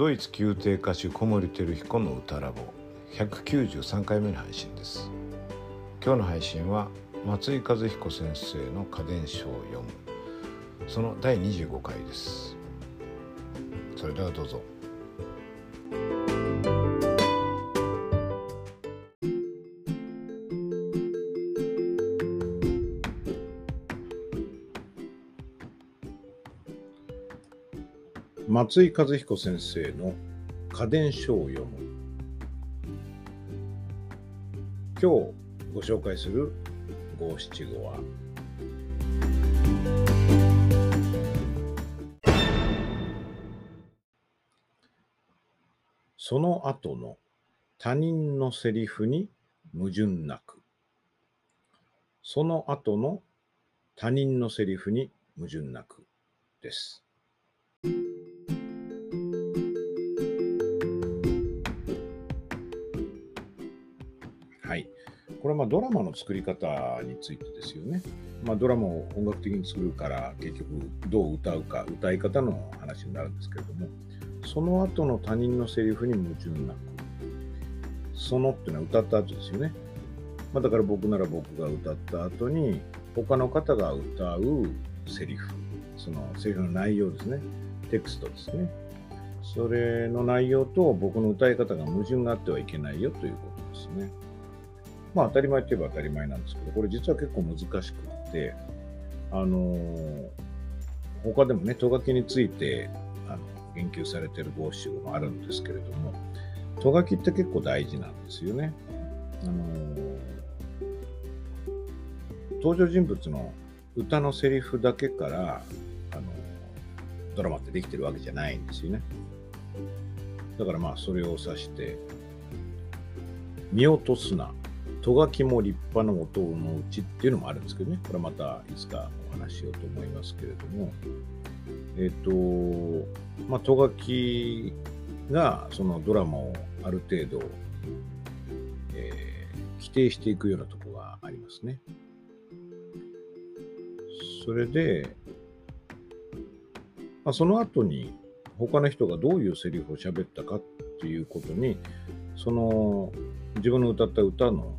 ドイツ宮廷歌手小森照彦の歌ラボ193回目の配信です。今日の配信は松井和彦先生の家電書を読む。その第25回です。それではどうぞ。松井和彦先生の家電書を読む。今日ご紹介する五七五は。その後の他人のセリフに矛盾なく。その後の他人のセリフに矛盾なくです。はい。これはまドラマの作り方についてですよね。まあ、ドラマを音楽的に作るから結局どう歌うか歌い方の話になるんですけれどもその後の他人のセリフに矛盾なくそのっていうのは歌った後ですよね。まあ、だから僕なら僕が歌った後に他の方が歌うセリフそのセリフの内容ですねテクストですねそれの内容と僕の歌い方が矛盾があってはいけないよということですね。まあ当たり前といえば当たり前なんですけど、これ実は結構難しくって、あのー、他でもね、ト書きについてあの言及されてる五七五もあるんですけれども、ト書きって結構大事なんですよね。あのー、登場人物の歌のセリフだけから、あのー、ドラマってできてるわけじゃないんですよね。だからまあそれを指して、見落とすな、とがきも立派な音のうちっていうのもあるんですけどね、これまたいつかお話ししようと思いますけれども、えっ、ー、と、まあ、とがきがそのドラマをある程度、えー、規定していくようなとこがありますね。それで、まあ、その後に他の人がどういうセリフを喋ったかっていうことに、その自分の歌った歌の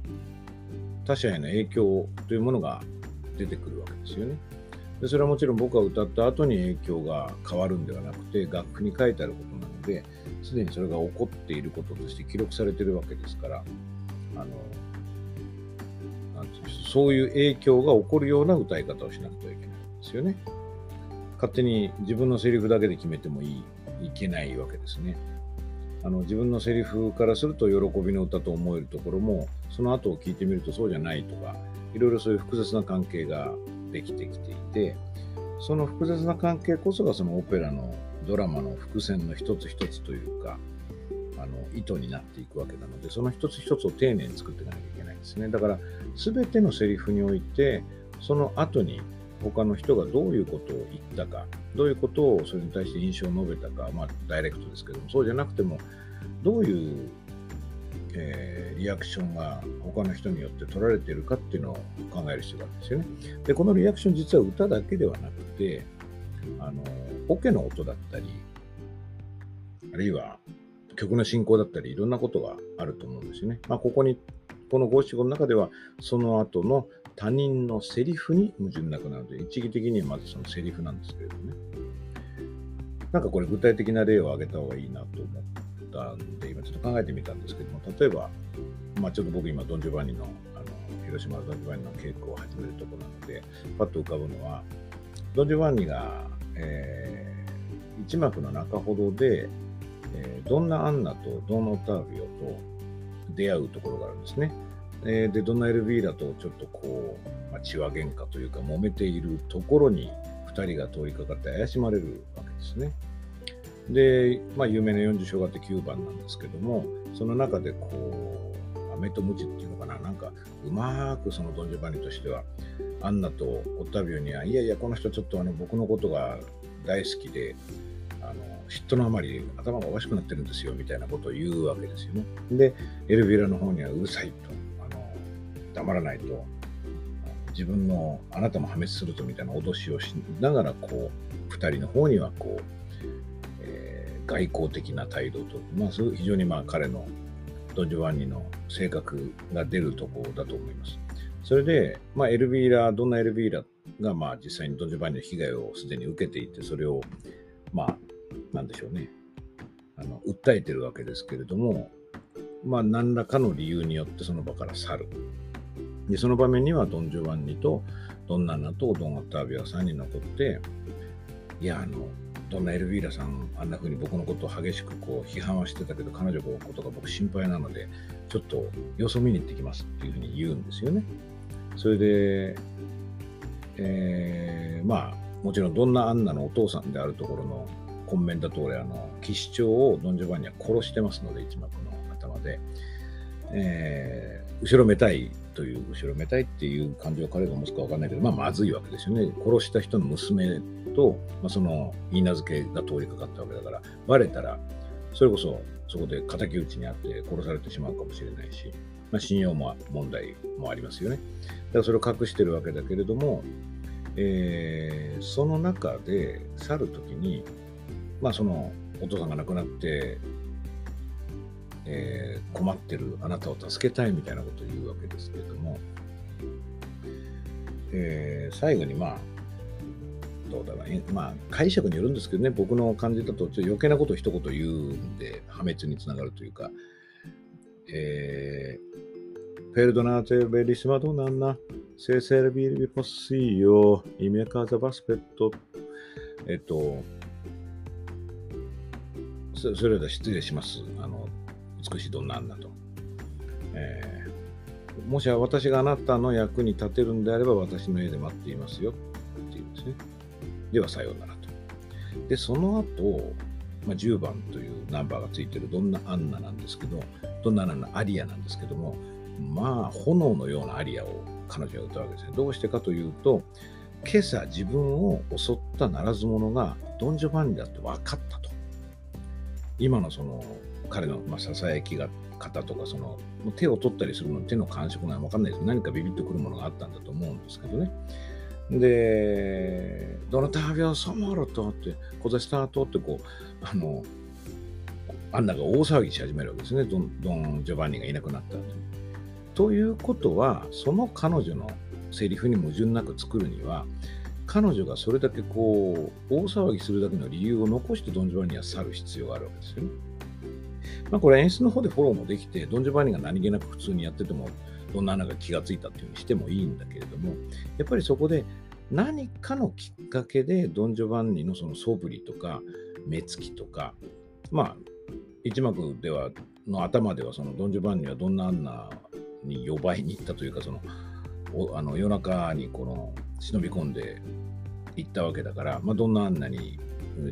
他者への影響というものが出てくるわけですよね。でそれはもちろん僕が歌った後に影響が変わるんではなくて楽譜に書いてあることなのですでにそれが起こっていることとして記録されているわけですからあのそういう影響が起こるような歌い方をしなくてはいけないんですよね。勝手に自分のセリフだけで決めてもいいいけないわけですね。あの自分のセリフからすると喜びの歌と思えるところもその後を聞いてみるとそうじゃないとかいろいろそういう複雑な関係ができてきていてその複雑な関係こそがそのオペラのドラマの伏線の一つ一つというかあの意図になっていくわけなのでその一つ一つを丁寧に作っていかなきゃいけないんですね。だから全てのセリフにおいてその後に他の人がどういうことを言ったか、どういうことをそれに対して印象を述べたか、まあ、ダイレクトですけども、そうじゃなくても、どういう、えー、リアクションが他の人によって取られているかっていうのを考える必要があるんですよね。で、このリアクション実は歌だけではなくて、あの、オケの音だったり、あるいは曲の進行だったり、いろんなことがあると思うんですよね。まあ、ここに、この五七五の中では、その後の他人のセリフに矛盾なくなるという、一義的にはまずそのセリフなんですけれどね。なんかこれ具体的な例を挙げた方がいいなと思ったんで、今ちょっと考えてみたんですけども、例えば、まあちょっと僕今ドン・ジョバンニの、あの、広島のドン・ジョバンニの稽古を始めるとこなので、パッと浮かぶのは、ドン・ジョバンニが、えー、一幕の中ほどで、えー、ドンナ・アンナとドン・オタービオと出会うところがあるんですね。えー、で、ドナ・エルビーラとちょっとこう、まあ、血は喧嘩というか揉めているところに2人が通りかかって怪しまれるわけですね。で、まあ、有名な40章があって9番なんですけども、その中でこう、飴とムチっていうのかな、なんかうまくそのドンジョバニとしては、アンナとオッタビオには、いやいや、この人ちょっとあの僕のことが大好きで、あの嫉妬のあまり頭がおかしくなってるんですよみたいなことを言うわけですよね。で、エルビラの方にはうるさいと。黙らないと自分のあなたも破滅するとみたいな脅しをしながらこう2人の方にはこう、えー、外交的な態度と、まあ、非常にまあ彼のド・ジョバンニの性格が出るところだと思います。それで、まあ、エルビーラ、どんなエルビーラがまあ実際にド・ジョバンニの被害をすでに受けていて、それを、まあ、なんでしょうね、あの訴えてるわけですけれども、まあ、何らかの理由によってその場から去る。で、その場面にはドン・ジョバンニとドン・ナナとドン・アッタービア3人残って、いや、あの、どんなエルビーラさん、あんな風に僕のことを激しくこう批判はしてたけど、彼女のことが僕心配なので、ちょっと様子を見に行ってきますっていうふうに言うんですよね。それで、えー、まあ、もちろんどんなアンナのお父さんであるところのコンメンタトーレ、あの、騎士長をドン・ジョバンニは殺してますので、一幕の頭で、えー、後ろめたいという、後ろめたいっていう感情を彼が持つか分かんないけど、まあ、まずいわけですよね。殺した人の娘と、まあ、その言い名付けが通りかかったわけだから、バレたら、それこそそこで敵討ちにあって殺されてしまうかもしれないし、まあ、信用も問題もありますよね。だからそれを隠してるわけだけれども、えー、その中で去るときに、まあそのお父さんが亡くなって、えー、困ってるあなたを助けたいみたいなことを言うわけですけれども、えー、最後にまあどうだろう、まあ、解釈によるんですけどね、僕の感じだと、ちょっと余計なことを一言言うんで、破滅につながるというか、えー、ペルドナーテベリスマドナンナ、セーセルビリポシーヨ、イメカザバスペット、えっと、そそれでは失礼します。あの、美しいどんなんだと。えー、もし私があなたの役に立てるんであれば、私の家で待っていますよ。っていうんですね。ではさようならと。で、その後、まあ、10番というナンバーがついてるどんなアンナなんですけど、どんなアンナアリアなんですけども、まあ、炎のようなアリアを彼女は歌うわけですね。どうしてかというと、今朝自分を襲ったならず者がドン・ジョバンニだって分かったと。今のその彼のささやきが方とかその手を取ったりするの手の感触が分かんないです何かビビッとくるものがあったんだと思うんですけどね。で、どなたがサマロとって、コザスタートってこう、あの、アンナが大騒ぎし始めるわけですね。ドン・ドンジョバンニがいなくなった後に。ということは、その彼女のセリフに矛盾なく作るには、彼女がそれだけこう、大騒ぎするだけの理由を残してドン・ジョバニは去る必要があるわけですよね。まあ、これ演出の方でフォローもできて、ドン・ジョバンニが何気なく普通にやってても、どんな穴が気がついたっていうふうにしてもいいんだけれども、やっぱりそこで何かのきっかけでドン・ジョバンニのその素振りとか目つきとか、まあ、一幕では、の頭ではそのドン・ジョバンニはどんなアンナに呼ばいに行ったというか、そのあの夜中にこの忍び込んで行ったわけだから、まあ、どんなアンナに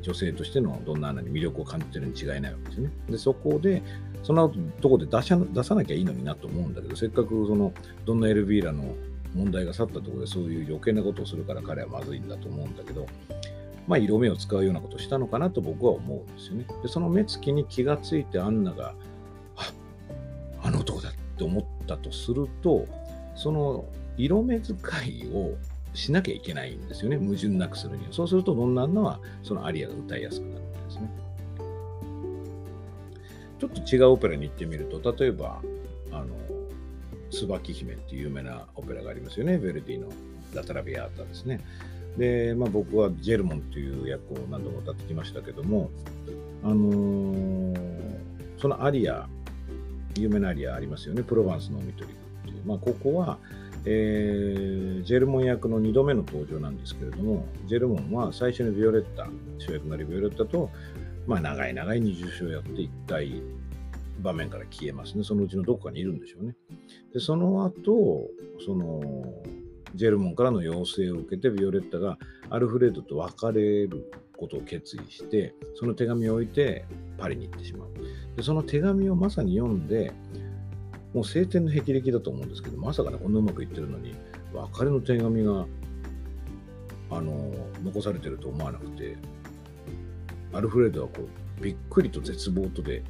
女性としてのどんなアンナに魅力を感じてるに違いないわけですね。でそこでそのとこで出し出さなきゃいいのになと思うんだけど、せっかくそのドンナ・エルビーラの問題が去ったところでそういう余計なことをするから彼はまずいんだと思うんだけど、まあ、色目を使うようなことをしたのかなと僕は思うんですよね。で、その目つきに気がついてアンナが、ああの男だって思ったとすると、その色目使いをしなきゃいけないんですよね。矛盾なくするには。そうすると、どんなのは、そのアリアが歌いやすくなるんですね。ちょっと違うオペラに行ってみると、例えば、あの、椿姫っていう有名なオペラがありますよね。ヴェルディのラタラビアータですね。で、まあ、僕はジェルモンという役を何度も歌ってきましたけども、あのー、そのアリア、有名なアリアありますよね。プロヴァンスの海鳥っていう。まあ、ここは、えー、ジェルモン役の2度目の登場なんですけれども、ジェルモンは最初にビオレッタ、主役なりビオレッタと、まあ、長い長い二重唱をやって1回場面から消えますね。そのうちのどこかにいるんでしょうね。で、その後、その、ジェルモンからの要請を受けて、ビオレッタがアルフレッドと別れることを決意して、その手紙を置いてパリに行ってしまう。で、その手紙をまさに読んで、もう晴天の霹靂だと思うんですけど、まさかね、こんなうまくいってるのに、別れの手紙が、あの、残されてると思わなくて、アルフレッドはこう、びっくりと絶望とで、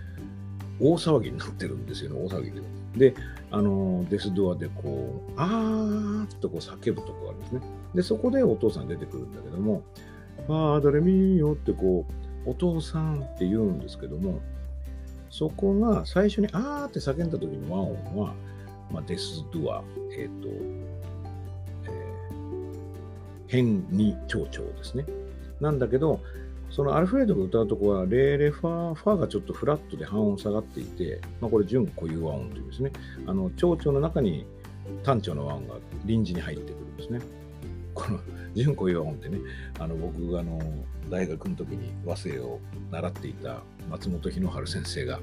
大騒ぎになってるんですよね、大騒ぎで。で、あの、デスドアでこう、あーっとこう叫ぶとこがあるんですね。で、そこでお父さん出てくるんだけども、ファードレミーよってこう、お父さんって言うんですけども、そこが最初にあーって叫んだ時の和音は、まあ、デスドゥア、えっ、ー、と、えー、変に長調ですね。なんだけど、そのアルフレッドが歌うとこは、レーレファー、ファーがちょっとフラットで半音下がっていて、まあ、これ準固有和音というですね、あの、長調の中に単調の和音が臨時に入ってくるんですね。この純固有和音ってね、あの僕があの大学の時に和声を習っていた松本日野春先生が、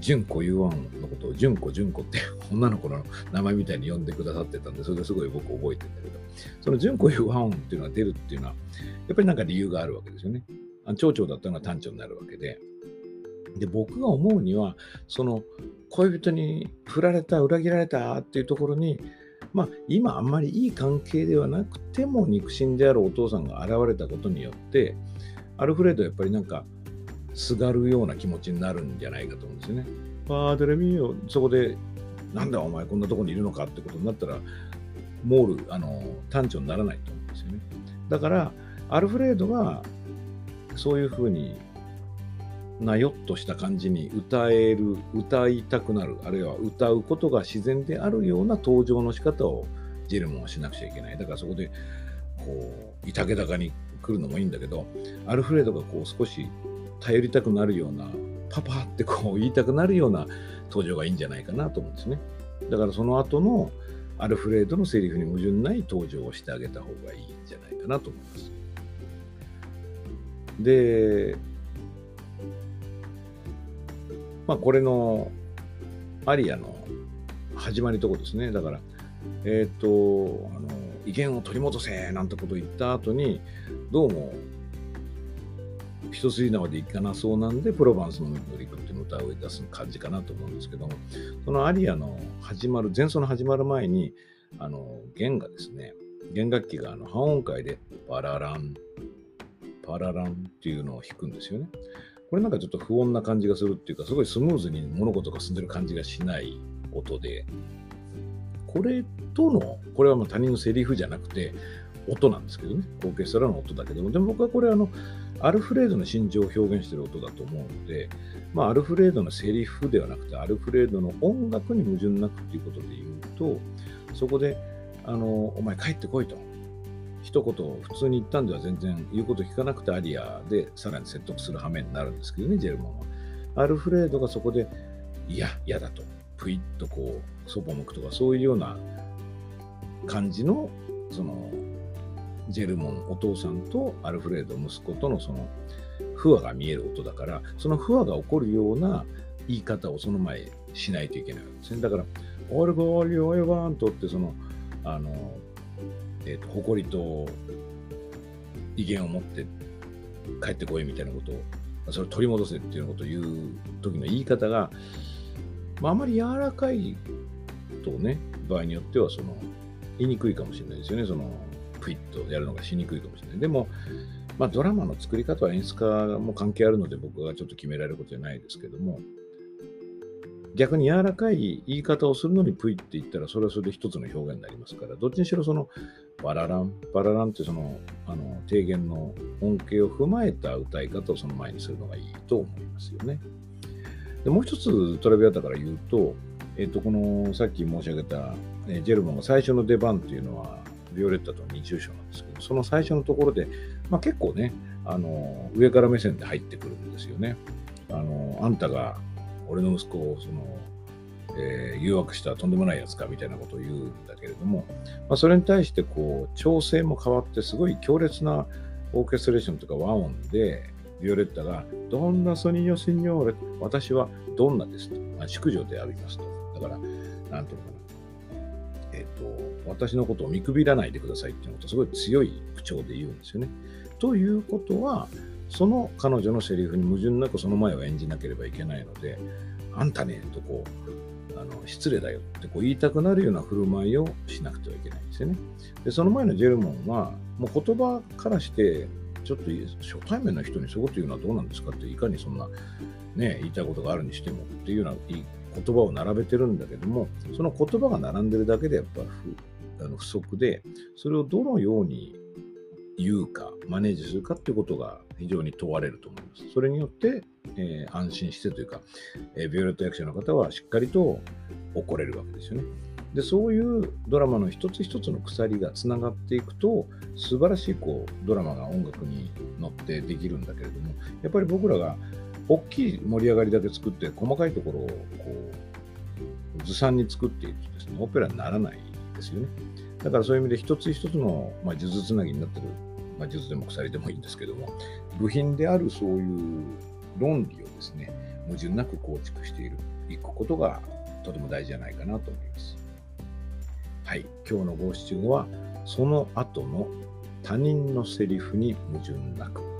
純子ゆうわんのことを純子純子って女の子の名前みたいに呼んでくださってたんで、それですごい僕覚えてるんだけど、その純子ゆうわんっていうのが出るっていうのは、やっぱりなんか理由があるわけですよね。蝶々だったのが単調になるわけで。で、僕が思うには、その恋人に振られた、裏切られたっていうところに、まあ、今あんまりいい関係ではなくても肉親であるお父さんが現れたことによってアルフレッドはやっぱりなんかすがるような気持ちになるんじゃないかと思うんですよね。パーデレミーそこでなんだお前こんなとこにいるのかってことになったらモールあの単調にならないと思うんですよね。だからアルフレードがそういうふうになよっとした感じに歌える、歌いたくなる、あるいは歌うことが自然であるような登場の仕方をジェルモンはしなくちゃいけない。だからそこで、こう、いたけだかに来るのもいいんだけど、アルフレードがこう少し頼りたくなるような、パパってこう言いたくなるような登場がいいんじゃないかなと思うんですね。だからその後のアルフレードのセリフに矛盾ない登場をしてあげた方がいいんじゃないかなと思います。で、まあ、これのアリアの始まりとこですね。だから、えっ、ー、と、あの、威厳を取り戻せなんてことを言った後に、どうも、一筋縄でいかなそうなんで、プロバンスのノリクっていう歌を出す感じかなと思うんですけども、そのアリアの始まる、前奏の始まる前に、あの、弦がですね、弦楽器があの半音階で、パララン、パラランっていうのを弾くんですよね。これなんかちょっと不穏な感じがするっていうか、すごいスムーズに物事が進んでる感じがしない音で、これとの、これはもう他人のセリフじゃなくて、音なんですけどね、オーケストラの音だけども、でも僕はこれあの、アルフレードの心情を表現してる音だと思うので、まあ、アルフレードのセリフではなくて、アルフレードの音楽に矛盾なくっていうことで言うと、そこで、あの、お前帰ってこいと。一言普通に言ったんでは全然言うこと聞かなくてアリアでさらに説得する羽目になるんですけどね、ジェルモンは。アルフレードがそこで、いや、嫌だと、ぷいっとこう、そば向くとか、そういうような感じの、その、ジェルモン、お父さんとアルフレード、息子とのその、不和が見える音だから、その不和が起こるような言い方をその前しないといけないわけですね。だから、オルゴーリオエバーントって、その、あの、えーと、誇りと威厳を持って帰ってこいみたいなことを、それを取り戻せっていうことを言う時の言い方が、まあ、あまり柔らかいとね、場合によってはその言いにくいかもしれないですよね。そのプイッとやるのがしにくいかもしれない。でも、まあ、ドラマの作り方は演出家も関係あるので僕がちょっと決められることじゃないですけども、逆に柔らかい言い方をするのにプイって言ったら、それはそれで一つの表現になりますから、どっちにしろその、バララン、バラランってその、あの、低減の音形を踏まえた歌い方をその前にするのがいいと思いますよね。でもう一つトラビアタから言うと、えっ、と、この、さっき申し上げた、えジェルモンが最初の出番っていうのは、ビオレッタと二重章なんですけど、その最初のところで、まあ、結構ね、あの、上から目線で入ってくるんですよね。あの、あんたが俺の息子をその、えー、誘惑したとんでもないやつかみたいなことを言うんだけれども、まあ、それに対してこう調整も変わってすごい強烈なオーケストレーションとか和音でビオレッタが「どんなソニーヨシニョーレ私はどんなです」と「まあ淑女であります」とだから何ていうのかなえっ、ー、と私のことを見くびらないでくださいっていうのとすごい強い口調で言うんですよね。ということはその彼女のセリフに矛盾なくその前を演じなければいけないので、あんたね、とこう、あの失礼だよってこう言いたくなるような振る舞いをしなくてはいけないんですよね。で、その前のジェルモンは、もう言葉からして、ちょっと初対面の人にそういうこと言うのはどうなんですかって、いかにそんな、ね、言いたいことがあるにしてもっていうような言葉を並べてるんだけども、その言葉が並んでるだけでやっぱ不あの不足で、それをどのように言うか、マネージするかっていうことが非常に問われると思います。それによって、えー、安心してというか、えー、ビオレット役者の方はしっかりと怒れるわけですよね。で、そういうドラマの一つ一つの鎖がつながっていくと、素晴らしいこうドラマが音楽に乗ってできるんだけれども、やっぱり僕らが大きい盛り上がりだけ作って、細かいところをこうずさんに作っているとですね、オペラにならないですよね。だからそういう意味で一つ一つの、まあ、数珠つなぎになってる、まあ、術でも鎖でもいいんですけども、部品であるそういう論理をですね、矛盾なく構築している、いくことがとても大事じゃないかなと思います。はい、今日の五七五は、その後の他人のセリフに矛盾なく。